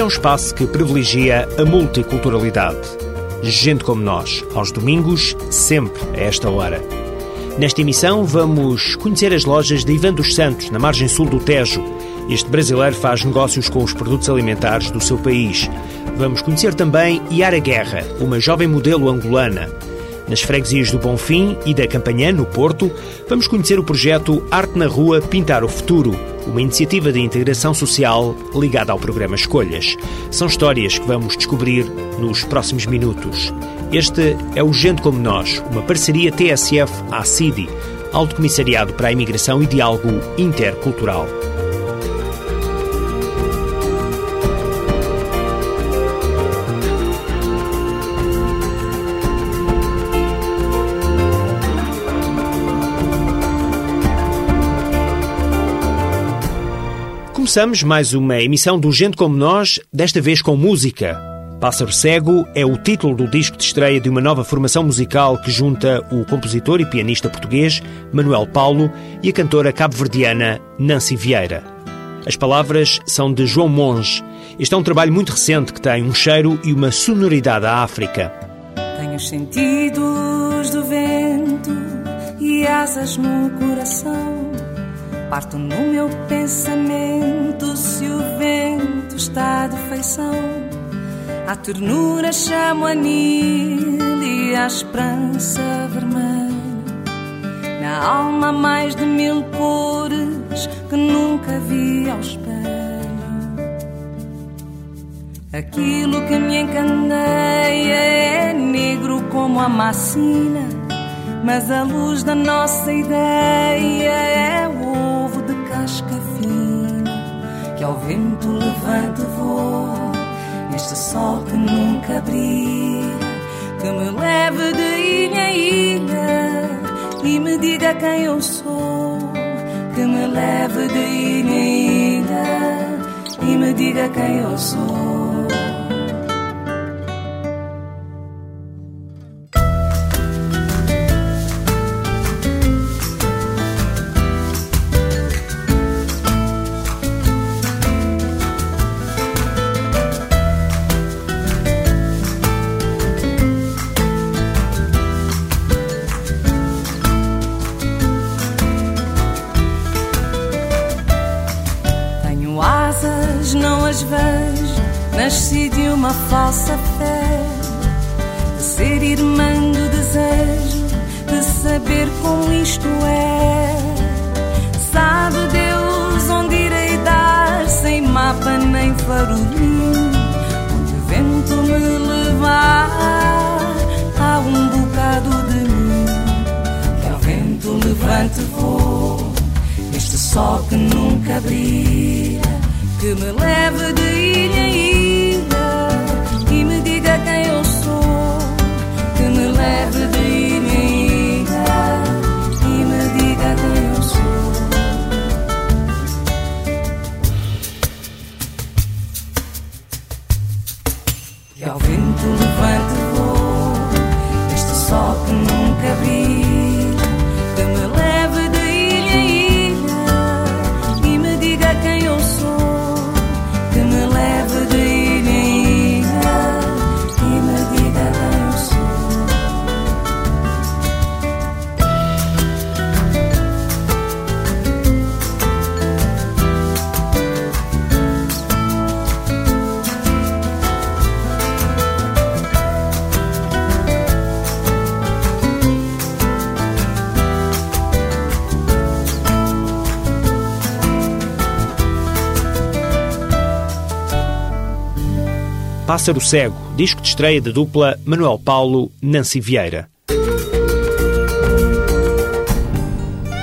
Este é um espaço que privilegia a multiculturalidade. Gente como nós, aos domingos, sempre a esta hora. Nesta emissão, vamos conhecer as lojas de Ivan dos Santos, na margem sul do Tejo. Este brasileiro faz negócios com os produtos alimentares do seu país. Vamos conhecer também Yara Guerra, uma jovem modelo angolana. Nas freguesias do Bonfim e da Campanhã, no Porto, vamos conhecer o projeto Arte na Rua Pintar o Futuro, uma iniciativa de integração social ligada ao programa Escolhas. São histórias que vamos descobrir nos próximos minutos. Este é o Gente Como Nós, uma parceria TSF-ACIDI, Alto Comissariado para a Imigração e Diálogo Intercultural. Começamos mais uma emissão do Gente Como Nós, desta vez com música. Pássaro Cego é o título do disco de estreia de uma nova formação musical que junta o compositor e pianista português Manuel Paulo e a cantora cabo-verdiana Nancy Vieira. As palavras são de João Monge. Este é um trabalho muito recente que tem um cheiro e uma sonoridade à África. Tenho os sentidos do vento e asas no coração Parto no meu pensamento se o vento está de feição. A ternura chamo a nil e a esperança vermelha. Na alma mais de mil cores que nunca vi ao espelho. Aquilo que me encandeia é negro como a macina, mas a luz da nossa ideia é o ao vento levanta voo neste sol que nunca brilha que me leve de ilha a ilha e me diga quem eu sou que me leve de ilha a ilha e me diga quem eu sou nasci de uma falsa fé, de ser irmã do desejo, de saber como isto é. Sabe Deus onde irei dar, sem mapa nem farolim, onde o vento me levar, há um bocado de mim, que ao vento levante voo, este sol que nunca brilha, que me leve de ilha em ilha quem eu sou, que me leve de Pássaro Cego, disco de estreia da dupla Manuel Paulo Nancy Vieira.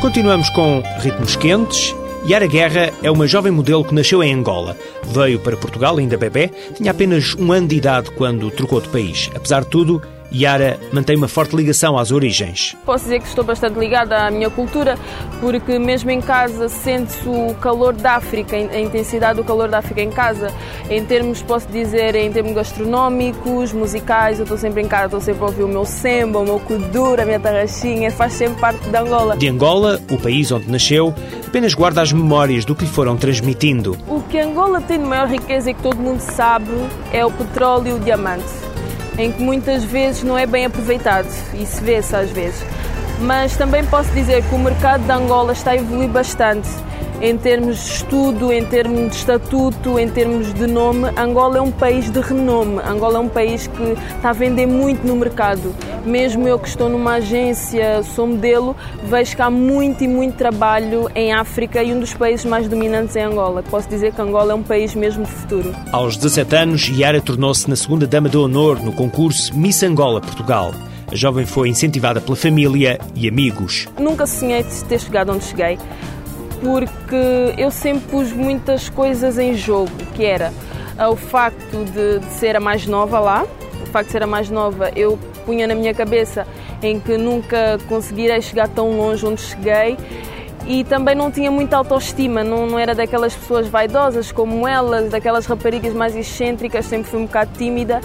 Continuamos com ritmos quentes. Yara Guerra é uma jovem modelo que nasceu em Angola. Veio para Portugal ainda bebê, tinha apenas um ano de idade quando trocou de país. Apesar de tudo, Yara mantém uma forte ligação às origens. Posso dizer que estou bastante ligada à minha cultura, porque mesmo em casa sente-se o calor da África, a intensidade do calor da África em casa. Em termos, posso dizer, em termos gastronómicos, musicais, eu estou sempre em casa, estou sempre a ouvir o meu semba, o meu kuduro, a minha tarraxinha, faz sempre parte de Angola. De Angola, o país onde nasceu, apenas guarda as memórias do que lhe foram transmitindo. O que Angola tem de maior riqueza e que todo mundo sabe é o petróleo e o diamante em que muitas vezes não é bem aproveitado e se vê-se às vezes. Mas também posso dizer que o mercado de Angola está a evoluir bastante em termos de estudo, em termos de estatuto, em termos de nome. Angola é um país de renome. Angola é um país que está a vender muito no mercado. Mesmo eu que estou numa agência, sou modelo, vejo que há muito e muito trabalho em África e um dos países mais dominantes é Angola. Posso dizer que Angola é um país mesmo de futuro. Aos 17 anos, Yara tornou-se na segunda dama de honor no concurso Miss Angola Portugal. A jovem foi incentivada pela família e amigos. Nunca sonhei de ter chegado onde cheguei porque eu sempre pus muitas coisas em jogo, que era ah, o facto de, de, ser a mais nova lá, o facto de ser a mais nova, eu punha na minha cabeça em que nunca conseguirei chegar tão longe onde cheguei e também não tinha muita autoestima, não, não era daquelas pessoas vaidosas como elas, daquelas raparigas mais excêntricas, sempre fui um bocado tímida,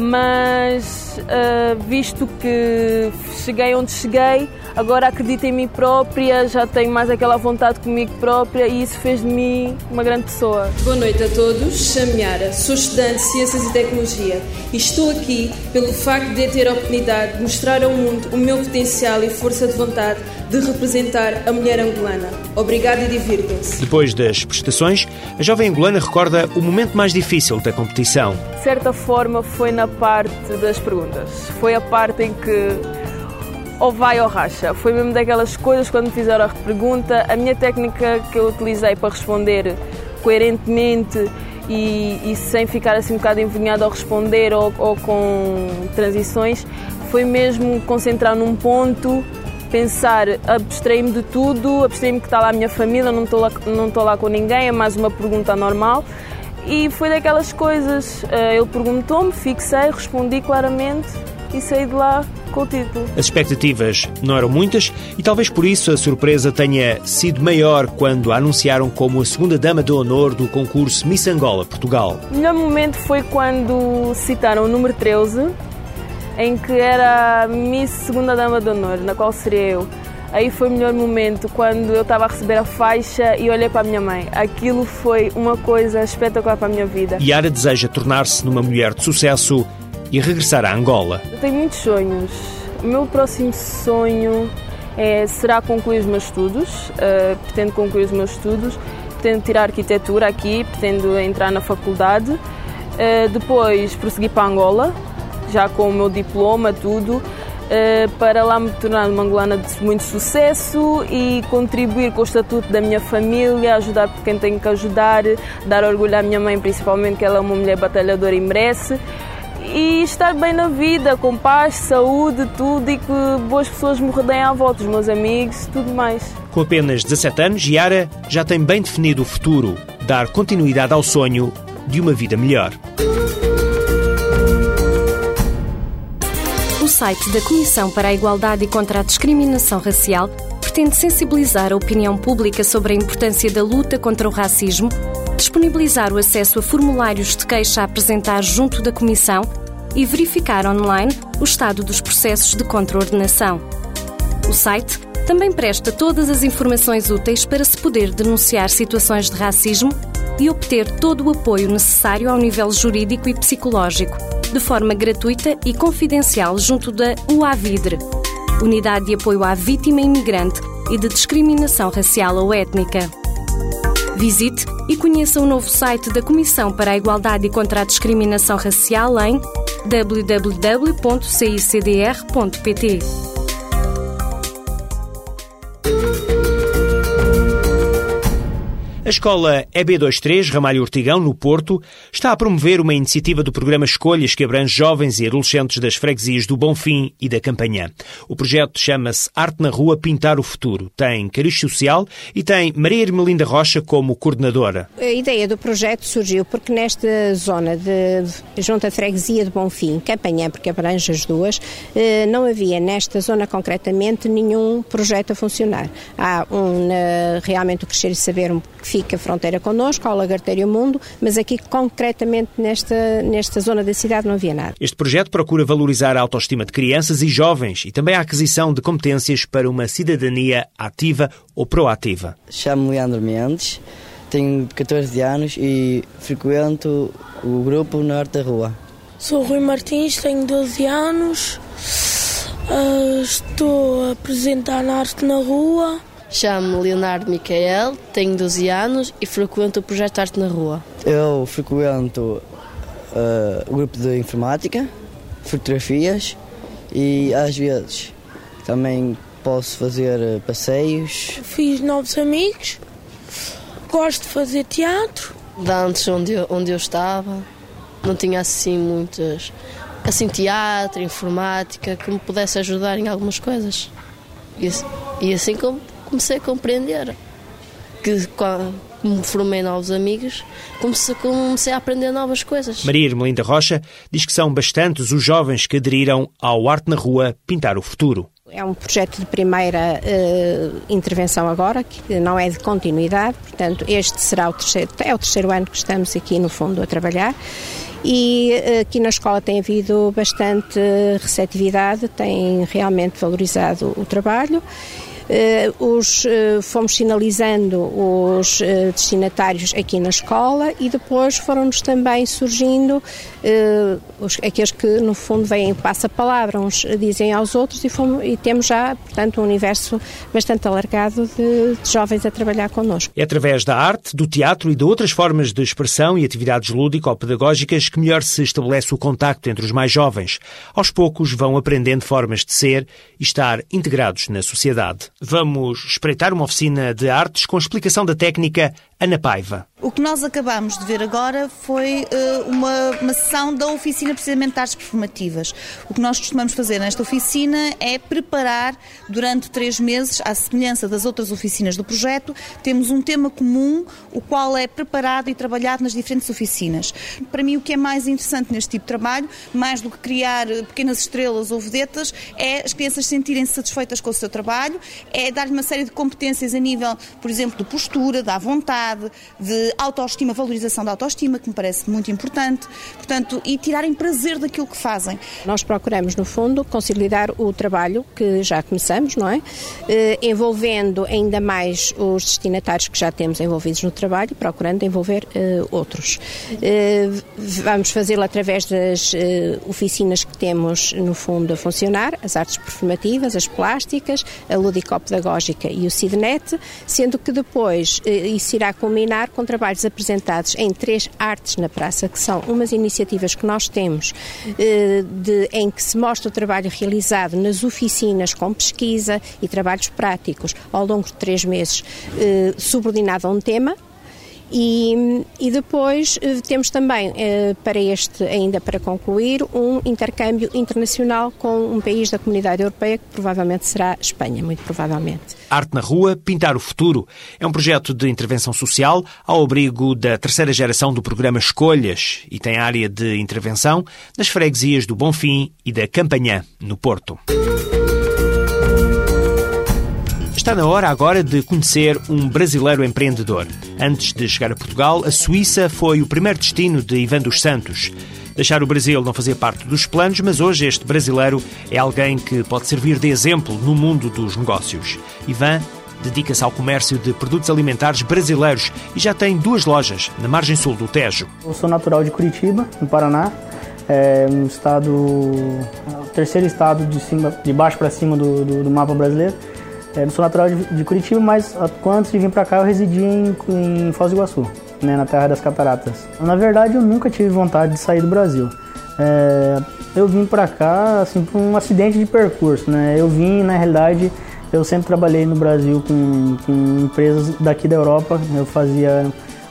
mas uh, visto que cheguei onde cheguei, agora acredito em mim própria, já tenho mais aquela vontade comigo própria e isso fez de mim uma grande pessoa. Boa noite a todos, chamo Yara, sou estudante de Ciências e Tecnologia e estou aqui pelo facto de ter a oportunidade de mostrar ao mundo o meu potencial e força de vontade de representar a mulher angolana. Obrigada e divirtam-se. Depois das prestações, a jovem angolana recorda o momento mais difícil da competição. De certa forma foi na parte das perguntas. Foi a parte em que ou vai ou racha. Foi mesmo daquelas coisas quando me fizeram a pergunta. A minha técnica que eu utilizei para responder coerentemente e, e sem ficar assim um bocado envergonhado ao responder ou, ou com transições foi mesmo concentrar num ponto pensar, abstrair-me de tudo, abstrair-me que está lá a minha família, não estou lá, não estou lá com ninguém, é mais uma pergunta normal. E foi daquelas coisas, eh, ele perguntou-me, fixei, respondi claramente e saí de lá com o título. As expectativas não eram muitas e talvez por isso a surpresa tenha sido maior quando a anunciaram como a segunda dama de honor do concurso Miss Angola Portugal. O melhor momento foi quando citaram o número 13, em que era Miss Segunda Dama de Honor, na qual seria eu. Aí foi o melhor momento quando eu estava a receber a faixa e olhei para a minha mãe. Aquilo foi uma coisa espetacular para a minha vida. Yara deseja tornar-se numa mulher de sucesso e regressar à Angola. Eu tenho muitos sonhos. O meu próximo sonho é, será concluir os meus estudos. Uh, pretendo concluir os meus estudos. Pretendo tirar arquitetura aqui, pretendo entrar na faculdade. Uh, depois prosseguir para Angola, já com o meu diploma, tudo. Eh, para lá me tornar uma angolana de muito sucesso e contribuir com o estatuto da minha família, ajudar quem tenho que ajudar, dar orgulho à minha mãe, principalmente que ela é uma mulher batalhadora e merece. E estar bem na vida, com paz, saúde, tudo e que boas pessoas me rodeiem à volta, os meus amigos, tudo mais. Com apenas 17 anos, Yara já tem bem definido o futuro, dar continuidade ao sonho de uma vida melhor. Site da Comissão para a Igualdade e contra a Discriminação Racial pretende sensibilizar a opinião pública sobre a importância da luta contra o racismo, disponibilizar o acesso a formulários de queixa a apresentar junto da Comissão e verificar online o estado dos processos de contraordenação. O site também presta todas as informações úteis para se poder denunciar situações de racismo e obter todo o apoio necessário ao nível jurídico e psicológico de forma gratuita e confidencial junto da UAVIDRE, Unidade de Apoio à Vítima Imigrante e de Discriminação Racial ou Étnica. Visite e conheça o novo site da Comissão para a Igualdade e contra a Discriminação Racial em www.cicdr.pt. A escola EB23 Ramalho Ortigão, no Porto, está a promover uma iniciativa do programa Escolhas que abrange jovens e adolescentes das freguesias do Bonfim e da Campanhã. O projeto chama-se Arte na Rua Pintar o Futuro. Tem cariz social e tem Maria Ermelinda Rocha como coordenadora. A ideia do projeto surgiu porque nesta zona de junta de freguesia de Bonfim, Campanhã, porque abrange as duas, eh, não havia nesta zona concretamente nenhum projeto a funcionar. Há um, realmente o Crescer e Saber que fica fronteira connosco, ao Lagarteiro Mundo, mas aqui concretamente nesta, nesta zona da cidade não havia nada. Este projeto procura valorizar a autoestima de crianças e jovens e também a aquisição de competências para uma cidadania ativa ou proativa. Chamo-me Leandro Mendes, tenho 14 anos e frequento o grupo Norte da Rua. Sou Rui Martins, tenho 12 anos, uh, estou a apresentar arte na rua Chamo-me Leonardo Micael, tenho 12 anos e frequento o projeto Arte na Rua. Eu frequento uh, o grupo de informática, fotografias e às vezes também posso fazer uh, passeios. Fiz novos amigos, gosto de fazer teatro. De antes, onde eu, onde eu estava, não tinha assim muitas. assim, teatro, informática, que me pudesse ajudar em algumas coisas. E, e assim como comecei a compreender que me formei novos amigos, comecei, comecei a aprender novas coisas. Maria Irmelinda Rocha diz que são bastantes os jovens que aderiram ao Arte na Rua Pintar o Futuro. É um projeto de primeira uh, intervenção agora, que não é de continuidade, portanto, este será o terceiro, é o terceiro ano que estamos aqui no fundo a trabalhar e uh, aqui na escola tem havido bastante receptividade, tem realmente valorizado o trabalho os, eh, fomos sinalizando os eh, destinatários aqui na escola e depois foram-nos também surgindo aqueles que no fundo vêm passa-palavra, uns dizem aos outros e, fomos, e, temos já, portanto, um universo bastante alargado de, de jovens a trabalhar connosco. É através da arte, do teatro e de outras formas de expressão e atividades lúdico-pedagógicas que melhor se estabelece o contacto entre os mais jovens. Aos poucos vão aprendendo formas de ser e estar integrados na sociedade. Vamos espreitar uma oficina de artes com explicação da técnica Ana Paiva. O que nós acabamos de ver agora foi uh, uma, uma sessão da oficina precisamente de artes performativas. O que nós costumamos fazer nesta oficina é preparar durante três meses, à semelhança das outras oficinas do projeto, temos um tema comum, o qual é preparado e trabalhado nas diferentes oficinas. Para mim, o que é mais interessante neste tipo de trabalho, mais do que criar eh, pequenas estrelas ou vedetas, é as crianças sentirem-se satisfeitas com o seu trabalho, é dar-lhe uma série de competências a nível, por exemplo, de postura, da vontade, de autoestima, valorização da autoestima, que me parece muito importante, portanto, e tirarem prazer daquilo que fazem. Nós procuramos, no fundo, consolidar o trabalho que já começamos, não é? Eh, envolvendo ainda mais os destinatários que já temos envolvidos no trabalho, procurando envolver eh, outros. Eh, vamos fazê-lo através das oficinas que temos, no fundo, a funcionar, as artes performativas, as plásticas, a ludicopedagógica e o CIDNET, sendo que depois isso irá culminar com trabalho trabalhos apresentados em três artes na praça, que são umas iniciativas que nós temos eh, de, em que se mostra o trabalho realizado nas oficinas com pesquisa e trabalhos práticos ao longo de três meses, eh, subordinado a um tema, e, e depois eh, temos também, eh, para este, ainda para concluir, um intercâmbio internacional com um país da comunidade europeia, que provavelmente será Espanha, muito provavelmente. Arte na Rua, Pintar o Futuro. É um projeto de intervenção social ao abrigo da terceira geração do programa Escolhas e tem área de intervenção nas freguesias do Bonfim e da Campanhã, no Porto. Está na hora agora de conhecer um brasileiro empreendedor. Antes de chegar a Portugal, a Suíça foi o primeiro destino de Ivan dos Santos. Deixar o Brasil não fazia parte dos planos, mas hoje este brasileiro é alguém que pode servir de exemplo no mundo dos negócios. Ivan dedica-se ao comércio de produtos alimentares brasileiros e já tem duas lojas na margem sul do Tejo. Eu sou natural de Curitiba, no Paraná. É um estado, o terceiro estado de, cima, de baixo para cima do, do, do mapa brasileiro. É, eu sou natural de, Curitiba, mas antes de vir para cá eu residi em, em Foz do Iguaçu, né, na Terra das Cataratas. Na verdade, eu nunca tive vontade de sair do Brasil. É, eu vim para cá assim por um acidente de percurso, né? Eu vim na realidade Eu sempre trabalhei no Brasil com, com empresas daqui da Europa. Eu fazia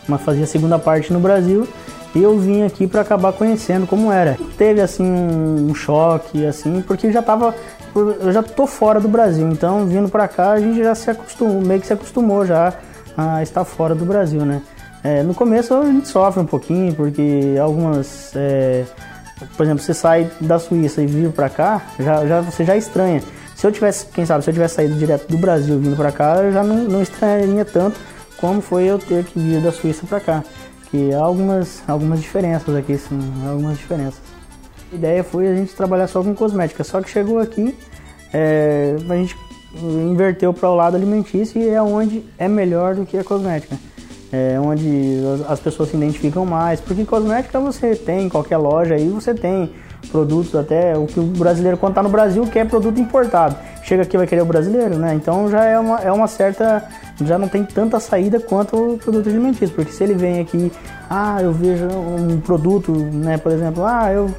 uma fazia segunda parte no Brasil e eu vim aqui para acabar conhecendo como era. Teve assim um choque assim, porque já tava eu já tô fora do Brasil, então vindo para cá a gente já se acostumou, meio que se acostumou já a estar fora do Brasil, né? É, no começo a gente sofre um pouquinho porque algumas é, por exemplo, você sai da Suíça e vir para cá, já, já, você já estranha. Se eu tivesse, quem sabe, se eu tivesse saído direto do Brasil vindo para cá, eu já não, não estranharia tanto como foi eu ter que vir da Suíça para cá. Que há algumas, algumas diferenças aqui, sim, algumas diferenças. A ideia foi a gente trabalhar só com cosmética, só que chegou aqui, é, a gente inverteu para o lado alimentício e é onde é melhor do que a cosmética. É onde as pessoas se identificam mais, porque cosmética você tem em qualquer loja aí, você tem produtos até o que o brasileiro quando está no Brasil quer produto importado. Chega aqui vai querer o brasileiro, né? Então já é uma, é uma certa. Já não tem tanta saída quanto o produto alimentício. Porque se ele vem aqui, ah, eu vejo um produto, né? Por exemplo, ah, eu,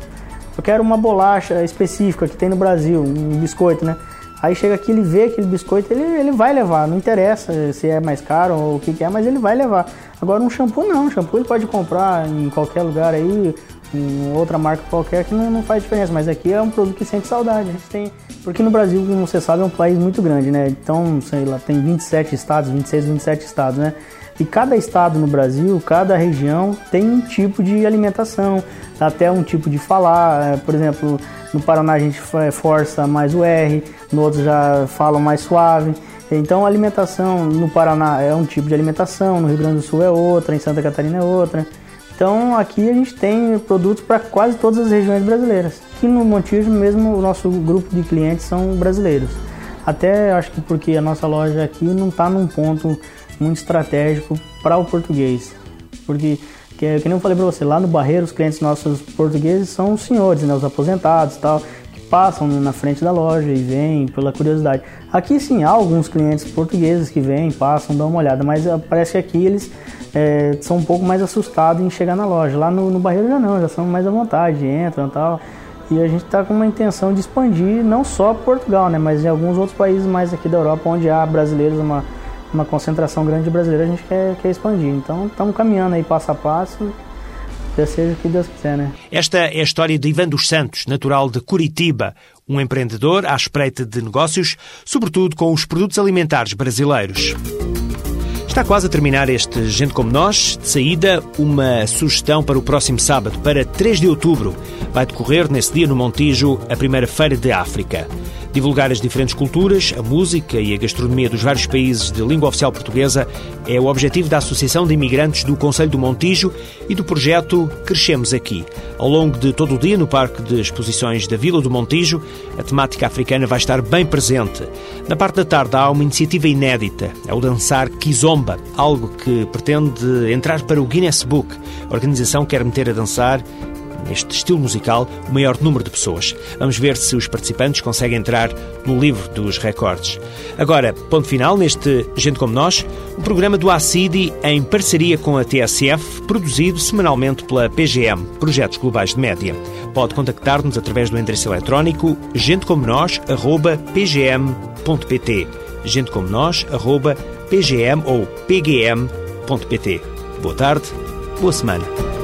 eu quero uma bolacha específica que tem no Brasil, um biscoito, né? Aí chega aqui, ele vê aquele biscoito, ele, ele vai levar, não interessa se é mais caro ou o que, que é, mas ele vai levar. Agora um shampoo não, um shampoo ele pode comprar em qualquer lugar aí, em outra marca qualquer que não, não faz diferença, mas aqui é um produto que sente saudade. A gente tem, porque no Brasil, como você sabe, é um país muito grande, né? Então, sei lá, tem 27 estados, 26, 27 estados, né? E cada estado no Brasil, cada região tem um tipo de alimentação, até um tipo de falar. É, por exemplo, no Paraná a gente força mais o R, no outro já falam mais suave. Então a alimentação no Paraná é um tipo de alimentação, no Rio Grande do Sul é outra, em Santa Catarina é outra. Então aqui a gente tem produtos para quase todas as regiões brasileiras. Aqui no Montijo mesmo o nosso grupo de clientes são brasileiros. Até acho que porque a nossa loja aqui não está num ponto muito estratégico para o português. Porque, que, que nem eu falei para você, lá no Barreiro os clientes nossos portugueses são os senhores, né, os aposentados e tal, que passam na frente da loja e vêm pela curiosidade. Aqui sim, há alguns clientes portugueses que vêm, passam, dão uma olhada, mas eh, parece que aqui eles é, são um pouco mais assustados em chegar na loja. Lá no, no Barreiro já não, já são mais à vontade, entram e tal. E a gente está com uma intenção de expandir não só Portugal, né, mas em alguns outros países mais aqui da Europa, onde há brasileiros, uma, uma concentração grande de brasileiros, a gente quer, quer expandir. Então estamos caminhando aí passo a passo. Já seja o que Deus quiser, né? Esta é a história de Ivan dos Santos, natural de Curitiba, um empreendedor à espreita de negócios, sobretudo com os produtos alimentares brasileiros. Está quase a terminar este Gente Como Nós. De saída, uma sugestão para o próximo sábado, para 3 de outubro. Vai decorrer nesse dia no Montijo a primeira Feira de África divulgar as diferentes culturas, a música e a gastronomia dos vários países de língua oficial portuguesa é o objetivo da Associação de Imigrantes do Conselho do Montijo e do projeto Crescemos Aqui. Ao longo de todo o dia, no Parque de Exposições da Vila do Montijo, a temática africana vai estar bem presente. Na parte da tarde há uma iniciativa inédita, é o dançar Kizomba, algo que pretende entrar para o Guinness Book. A organização quer meter a dançar neste estilo musical, o maior número de pessoas. Vamos ver se os participantes conseguem entrar no livro dos recordes. Agora, ponto final neste Gente Como Nós, um programa do ACIDI em parceria com a TSF, produzido semanalmente pela PGM, Projetos Globais de Média. Pode contactar-nos através do endereço eletrónico gentecomonos.pgm.pt gentecomonos.pgm ou pgm.pt Boa tarde, boa semana.